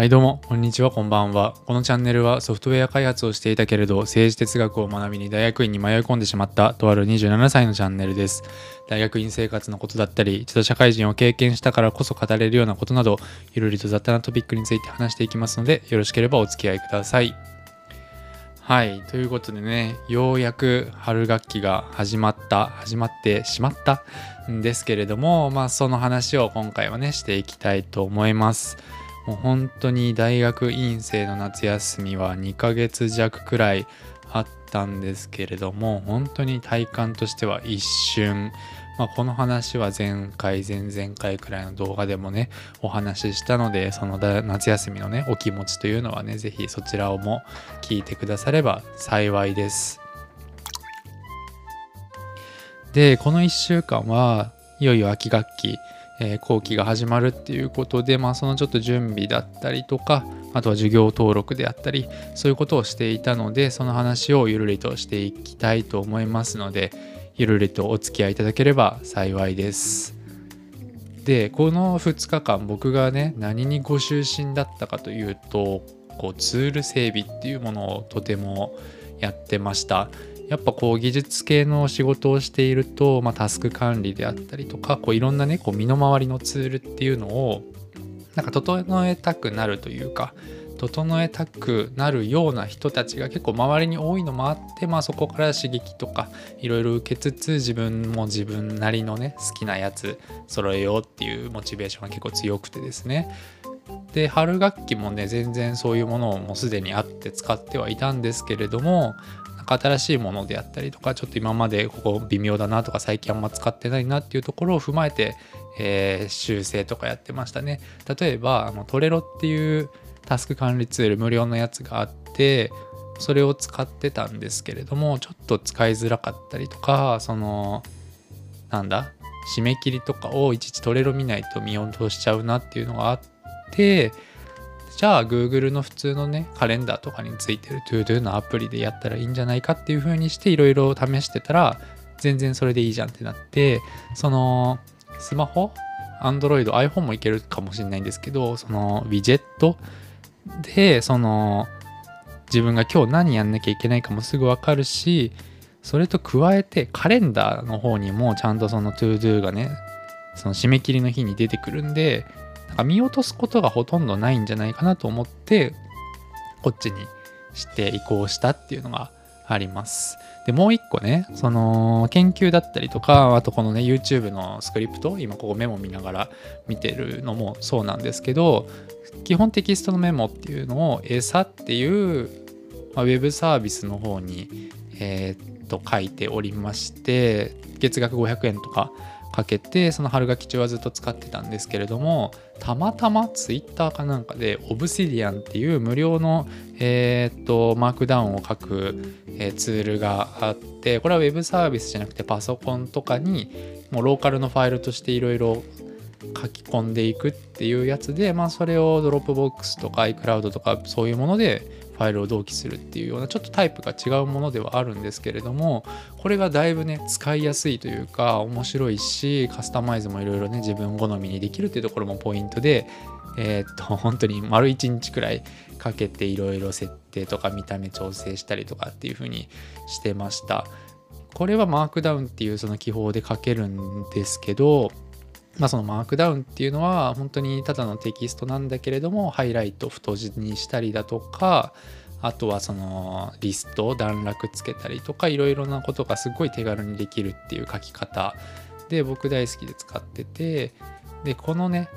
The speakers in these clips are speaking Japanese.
はいどうも、こんにちは、こんばんは。このチャンネルはソフトウェア開発をしていたけれど、政治哲学を学びに大学院に迷い込んでしまったとある27歳のチャンネルです。大学院生活のことだったり、一度社会人を経験したからこそ語れるようなことなど、ゆるりと雑多なトピックについて話していきますので、よろしければお付き合いください。はい、ということでね、ようやく春学期が始まった、始まってしまったんですけれども、まあその話を今回はね、していきたいと思います。もう本当に大学院生の夏休みは2ヶ月弱くらいあったんですけれども本当に体感としては一瞬、まあ、この話は前回前々回くらいの動画でもねお話ししたのでその夏休みのねお気持ちというのはね是非そちらをも聞いてくだされば幸いです。でこの1週間はいよいよ秋学期え、後期が始まるっていうことで、まあ、そのちょっと準備だったりとかあとは授業登録であったりそういうことをしていたのでその話をゆるりとしていきたいと思いますのでゆるりとお付き合いいただければ幸いです。でこの2日間僕がね何にご就寝だったかというとこうツール整備っていうものをとてもやってました。やっぱこう技術系の仕事をしていると、まあ、タスク管理であったりとかこういろんなねこう身の回りのツールっていうのをなんか整えたくなるというか整えたくなるような人たちが結構周りに多いのもあって、まあ、そこから刺激とかいろいろ受けつつ自分も自分なりのね好きなやつ揃えようっていうモチベーションが結構強くてですね。で春学期もね全然そういうものをもうすでにあって使ってはいたんですけれども新しいものであったりとかちょっと今までここ微妙だなとか最近あんま使ってないなっていうところを踏まえて、えー、修正とかやってましたね。例えばあのトレロっていうタスク管理ツール無料のやつがあってそれを使ってたんですけれどもちょっと使いづらかったりとかそのなんだ締め切りとかをいちいちトレロ見ないと見落としちゃうなっていうのがあってじゃあ Google の普通のねカレンダーとかについてる ToDo のアプリでやったらいいんじゃないかっていう風にしていろいろ試してたら全然それでいいじゃんってなってそのスマホ？Android、iPhone もいけるかもしれないんですけどそのウィジェットでその自分が今日何やんなきゃいけないかもすぐわかるしそれと加えてカレンダーの方にもちゃんとその ToDo がねその締め切りの日に出てくるんでか見落とすことがほとんどないんじゃないかなと思ってこっちにして移行したっていうのがあります。でもう一個ねその研究だったりとかあとこのね YouTube のスクリプト今ここメモ見ながら見てるのもそうなんですけど基本テキストのメモっていうのを餌っていう、まあ、ウェブサービスの方にえー、っと書いておりまして月額500円とかかけてその春学期中はずっと使ってたんですけれどもたまたま Twitter かなんかで Obsidian っていう無料の、えー、っとマークダウンを書く、え、ツールがあってこれは Web サービスじゃなくてパソコンとかにもうローカルのファイルとしていろいろ書き込んでいくっていうやつで、まあ、それを Dropbox とか iCloud とかそういうものでファイルを同期するっていうようなちょっとタイプが違うものではあるんですけれどもこれがだいぶね使いやすいというか面白いしカスタマイズもいろいろね自分好みにできるっていうところもポイントでえー、っと 本当に丸1日くらいかけていろいろ設定とか見た目調整したりとかっていう風にしてました。これはマークダウンっていうその記法で書けるんですけどまあ、そのマークダウンっていうのは本当にただのテキストなんだけれどもハイライト太字にしたりだとかあとはそのリスト段落つけたりとかいろいろなことがすごい手軽にできるっていう書き方。で僕大好きで使っててでこのね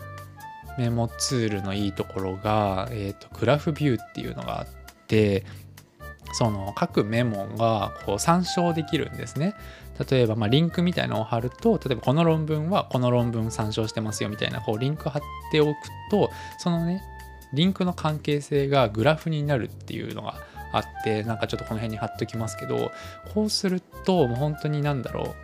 メモツールのいいところが、えーと、グラフビューっていうのがあってその各メモがこう参照できるんですね。例えばまリンクみたいなのを貼ると例えばこの論文はこの論文参照してますよみたいなこうリンク貼っておくとそのねリンクの関係性がグラフになるっていうのがあってなんかちょっとこの辺に貼っときますけどこうするともう本当に何だろう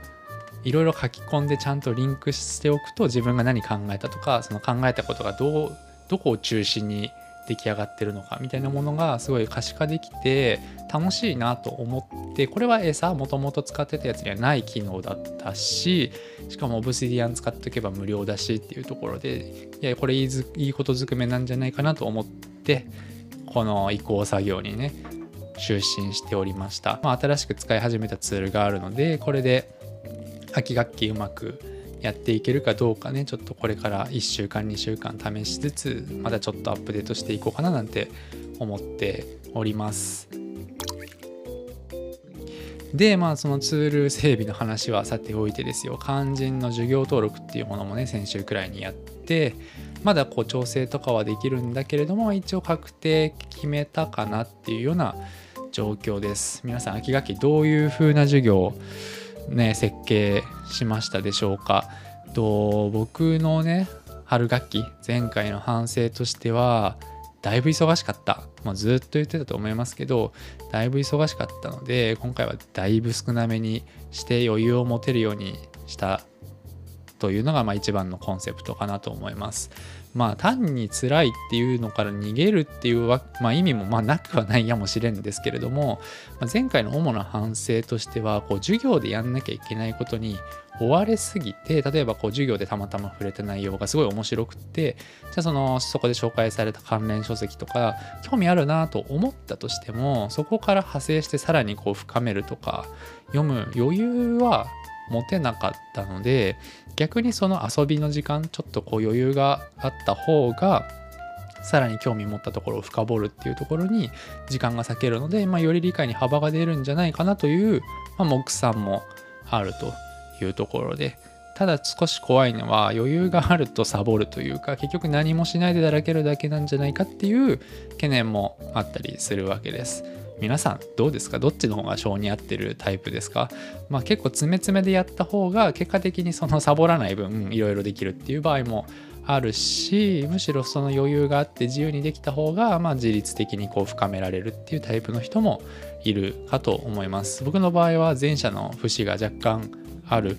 いろいろ書き込んでちゃんとリンクしておくと自分が何考えたとかその考えたことがどうどこを中心に出来上がってるのかみたいなものがすごい可視化できて楽しいなと思ってこれは餌もともと使ってたやつにはない機能だったししかもオブシディアン使っておけば無料だしっていうところでいやこれいいいいことずくめなんじゃないかなと思ってこの移行作業にね就寝しておりました、まあ、新しく使い始めたツールがあるのでこれで秋学期うまくやっていけるかどうかね。ちょっとこれから1週間2週間試しつつまだちょっとアップデートしていこうかななんて思っております。でまあそのツール整備の話はさておいてですよ。肝心の授業登録っていうものもね先週くらいにやってまだこう調整とかはできるんだけれども一応確定決めたかなっていうような状況です。皆さん秋学期どういう風な授業をね設計しましたでしょうかと僕のね春学期前回の反省としてはだいぶ忙しかった、もうずっと言ってたと思いますけどだいぶ忙しかったので今回はだいぶ少なめにして余裕を持てるようにしたというのがまあ一番のコンセプトかなと思います。まあ単に辛いっていうのから逃げるっていうわ、まあ、意味もまあなくはないやもしれんですけれども、まあ、前回の主な反省としてはこう授業でやんなきゃいけないことに追われすぎて例えばこう授業でたまたま触れた内容がすごい面白くってじゃあそのそこで紹介された関連書籍とか興味あるなと思ったとしてもそこから派生してさらにこう深めるとか読む余裕は持てなかったので逆にその遊びの時間ちょっとこう余裕があった方がさらに興味持ったところを深掘るっていうところに時間が割けるので、まあ、より理解に幅が出るんじゃないかなという、まあ、目算もあるというところでただ少し怖いのは余裕があるとサボるというか結局何もしないでだらけるだけなんじゃないかっていう懸念もあったりするわけです。皆さんどうですか？どっちの方が性に合ってるタイプですか？まあ結構詰め詰めでやった方が結果的にそのサボらない分いろいろできるっていう場合もあるしむしろその余裕があって自由にできた方がまあ自律的にこう深められるっていうタイプの人もいるかと思います。僕の場合は前者の節が若干ある。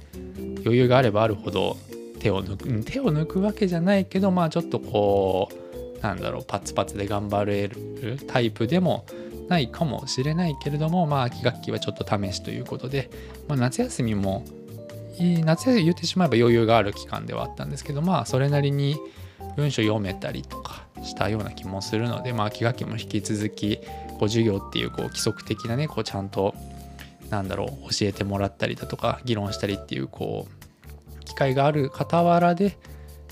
余裕があればあるほど手を抜く手を抜くわけじゃないけどまあちょっとこうなんだろうパツパツで頑張れるタイプでもないかもしれないけれども、まあ、秋学期はちょっと試しということで、まあ、夏休みも夏休み言ってしまえば余裕がある期間ではあったんですけどまあそれなりに文章読めたりとかしたような気もするので、まあ、秋学期も引き続きこう授業っていうこう規則的なねこうちゃんとなんだろう教えてもらったりだとか議論したりっていうこう機会がある傍らで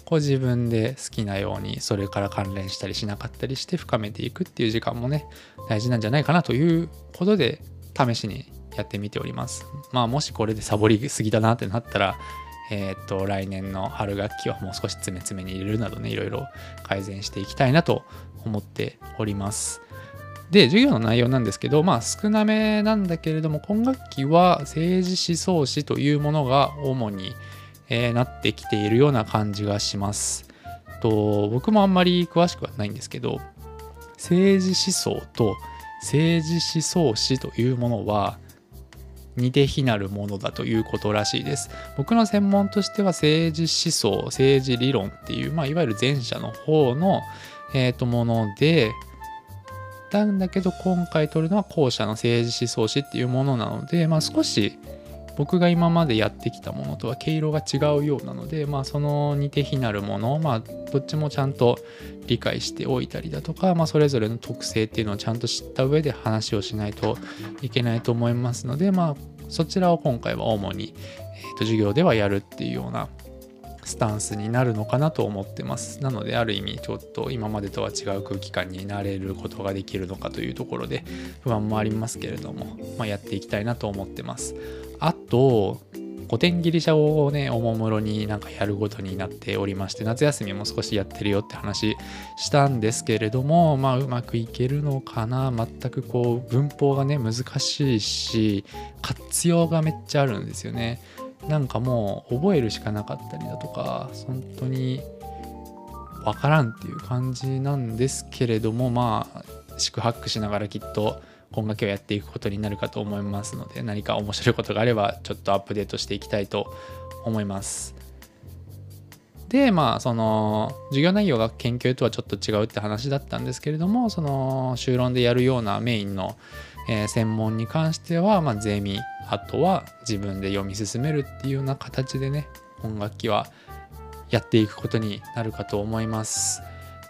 こう自分で好きなようにそれから関連したりしなかったりして深めていくっていう時間もね大事なんじゃないかなということで試しにやってみております。まあもしこれでサボりすぎだなってなったらえー、っと来年の春学期はもう少し詰め詰めに入れるなどねいろいろ改善していきたいなと思っております。で授業の内容なんですけどまあ少なめなんだけれども今学期は政治思想史というものが主にえー、なってきているような感じがします。と僕もあんまり詳しくはないんですけど政治思想と政治思想史というものは似て非なるものだということらしいです。僕の専門としては政治思想、政治理論っていう、まあ、いわゆる前者の方の、えー、ともので、なんだけど今回取るのは後者の政治思想史っていうものなので、まあ、少し僕が今までやってきたものとは毛色が違うようなので、まあ、その似て非なるもの、まあ、どっちもちゃんと理解しておいたりだとか、まあ、それぞれの特性っていうのをちゃんと知った上で話をしないといけないと思いますので、まあ、そちらを今回は主に、えー、と授業ではやるっていうようなスタンスになるのかなと思ってます。なので、ある意味、ちょっと今までとは違う空気感になれることができるのかというところで、不安もありますけれども、まあ、やっていきたいなと思ってます。あと、古典ギリシャ語をね、おもむろになんかやることになっておりまして、夏休みも少しやってるよって話したんですけれども、まあうまくいけるのかな全くこう文法がね、難しいし、活用がめっちゃあるんですよね。なんかもう覚えるしかなかったりだとか本当にわからんっていう感じなんですけれどもまあ四苦八苦しながらきっと今学期をやっていくことになるかと思いますので何か面白いことがあればちょっとアップデートしていきたいと思います。でまあその授業内容が研究とはちょっと違うって話だったんですけれどもその修論でやるようなメインの、えー、専門に関しては、まあ、ゼミあとは自分で読み進めるっていうような形でね本楽器はやっていくことになるかと思います。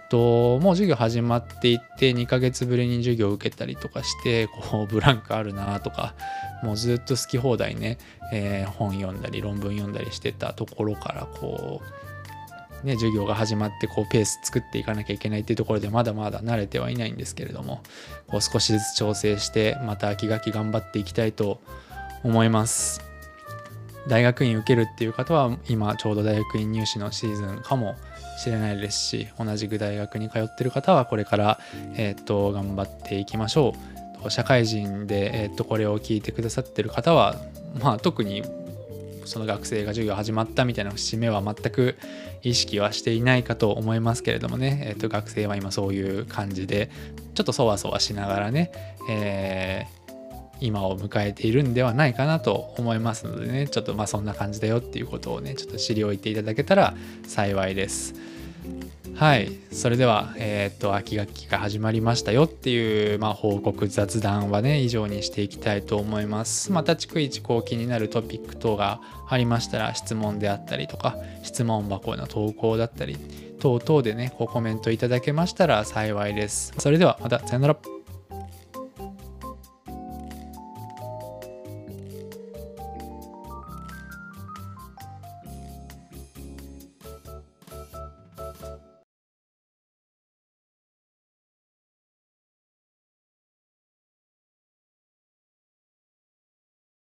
ともう授業始まっていって2ヶ月ぶりに授業を受けたりとかしてこうブランクあるなとかもうずっと好き放題ね、えー、本読んだり論文読んだりしてたところからこうね、授業が始まってこうペース作っていかなきゃいけないっていうところでまだまだ慣れてはいないんですけれどもこう少しずつ調整してまた秋学期頑張っていきたいと思います思います。大学院受けるっていう方は今ちょうど大学院入試のシーズンかもしれないですし同じく大学に通ってる方はこれから、えー、っと頑張っていきましょう。社会人で、えー、っとこれを聞いてくださってる方はまあ特にその学生が授業始まったみたいな節目は全く意識はしていないかと思いますけれどもね、えー、と学生は今そういう感じでちょっとそわそわしながらね、えー、今を迎えているんではないかなと思いますのでねちょっとまあそんな感じだよっていうことをねちょっと知りおいていただけたら幸いです。はい。それでは、えっ、と、秋学期が始まりましたよっていう、まあ、報告、雑談はね、以上にしていきたいと思います。また、逐一、こう気になるトピック等がありましたら、質問であったりとか、質問箱の投稿だったり、等々でね、こうコメントいただけましたら幸いです。それでは、また、さよなら。